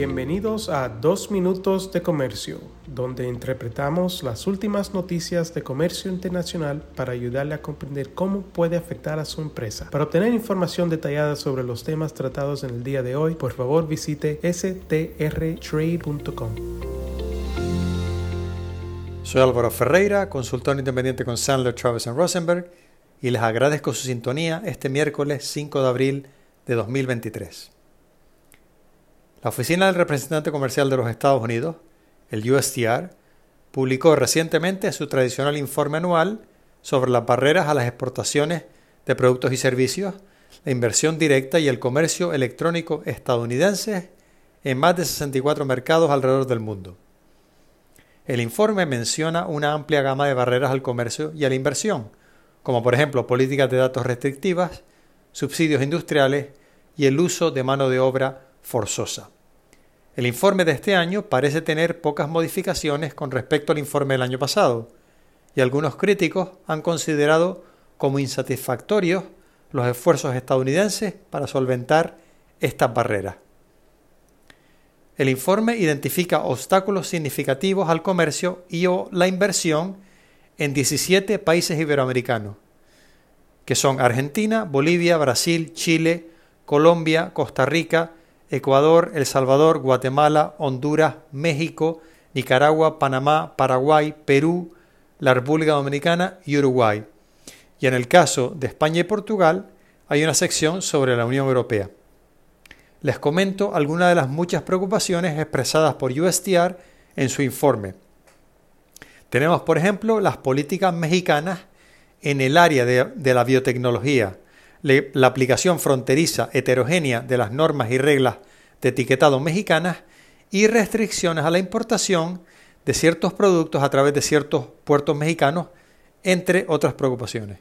Bienvenidos a Dos Minutos de Comercio, donde interpretamos las últimas noticias de comercio internacional para ayudarle a comprender cómo puede afectar a su empresa. Para obtener información detallada sobre los temas tratados en el día de hoy, por favor visite strtrade.com. Soy Álvaro Ferreira, consultor independiente con Sandler, Travis Rosenberg, y les agradezco su sintonía este miércoles 5 de abril de 2023. La Oficina del Representante Comercial de los Estados Unidos, el USTR, publicó recientemente su tradicional informe anual sobre las barreras a las exportaciones de productos y servicios, la inversión directa y el comercio electrónico estadounidense en más de 64 mercados alrededor del mundo. El informe menciona una amplia gama de barreras al comercio y a la inversión, como por ejemplo políticas de datos restrictivas, subsidios industriales y el uso de mano de obra forzosa. El informe de este año parece tener pocas modificaciones con respecto al informe del año pasado, y algunos críticos han considerado como insatisfactorios los esfuerzos estadounidenses para solventar estas barreras. El informe identifica obstáculos significativos al comercio y o la inversión en 17 países iberoamericanos, que son Argentina, Bolivia, Brasil, Chile, Colombia, Costa Rica, Ecuador, El Salvador, Guatemala, Honduras, México, Nicaragua, Panamá, Paraguay, Perú, la República Dominicana y Uruguay. Y en el caso de España y Portugal hay una sección sobre la Unión Europea. Les comento algunas de las muchas preocupaciones expresadas por USTR en su informe. Tenemos, por ejemplo, las políticas mexicanas en el área de, de la biotecnología, la aplicación fronteriza heterogénea de las normas y reglas de etiquetado mexicanas y restricciones a la importación de ciertos productos a través de ciertos puertos mexicanos, entre otras preocupaciones.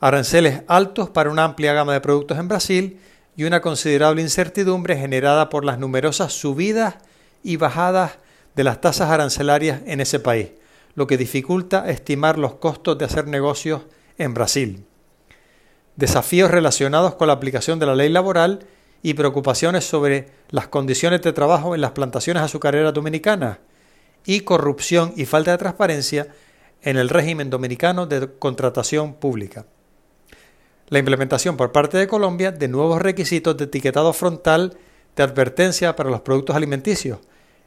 Aranceles altos para una amplia gama de productos en Brasil y una considerable incertidumbre generada por las numerosas subidas y bajadas de las tasas arancelarias en ese país, lo que dificulta estimar los costos de hacer negocios en Brasil desafíos relacionados con la aplicación de la ley laboral y preocupaciones sobre las condiciones de trabajo en las plantaciones azucareras dominicanas y corrupción y falta de transparencia en el régimen dominicano de contratación pública. La implementación por parte de Colombia de nuevos requisitos de etiquetado frontal de advertencia para los productos alimenticios,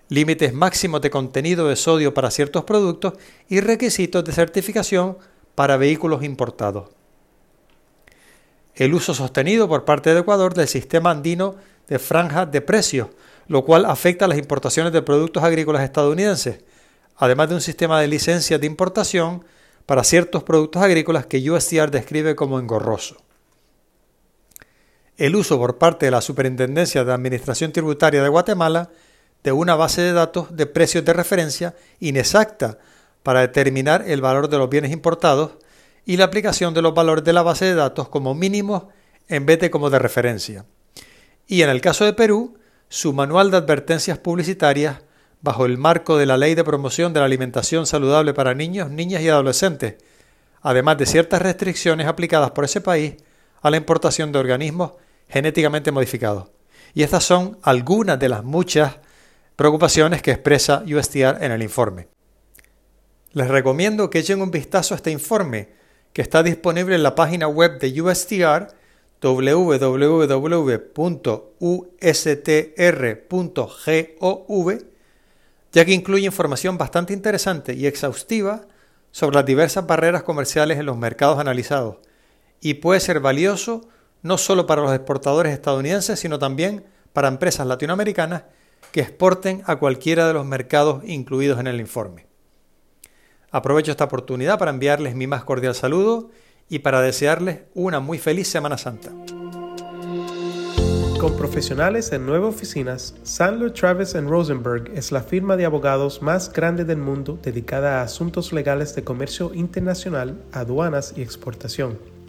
límites máximos de contenido de sodio para ciertos productos y requisitos de certificación para vehículos importados el uso sostenido por parte de Ecuador del sistema andino de franja de precios, lo cual afecta a las importaciones de productos agrícolas estadounidenses, además de un sistema de licencias de importación para ciertos productos agrícolas que USDR describe como engorroso. El uso por parte de la Superintendencia de Administración Tributaria de Guatemala de una base de datos de precios de referencia inexacta para determinar el valor de los bienes importados y la aplicación de los valores de la base de datos como mínimos en vez de como de referencia. Y en el caso de Perú, su manual de advertencias publicitarias bajo el marco de la Ley de Promoción de la Alimentación Saludable para Niños, Niñas y Adolescentes, además de ciertas restricciones aplicadas por ese país a la importación de organismos genéticamente modificados. Y estas son algunas de las muchas preocupaciones que expresa USTR en el informe. Les recomiendo que echen un vistazo a este informe, que está disponible en la página web de USTR www.ustr.gov, ya que incluye información bastante interesante y exhaustiva sobre las diversas barreras comerciales en los mercados analizados y puede ser valioso no solo para los exportadores estadounidenses, sino también para empresas latinoamericanas que exporten a cualquiera de los mercados incluidos en el informe. Aprovecho esta oportunidad para enviarles mi más cordial saludo y para desearles una muy feliz Semana Santa. Con profesionales en nueve oficinas, Sandler Travis Rosenberg es la firma de abogados más grande del mundo dedicada a asuntos legales de comercio internacional, aduanas y exportación.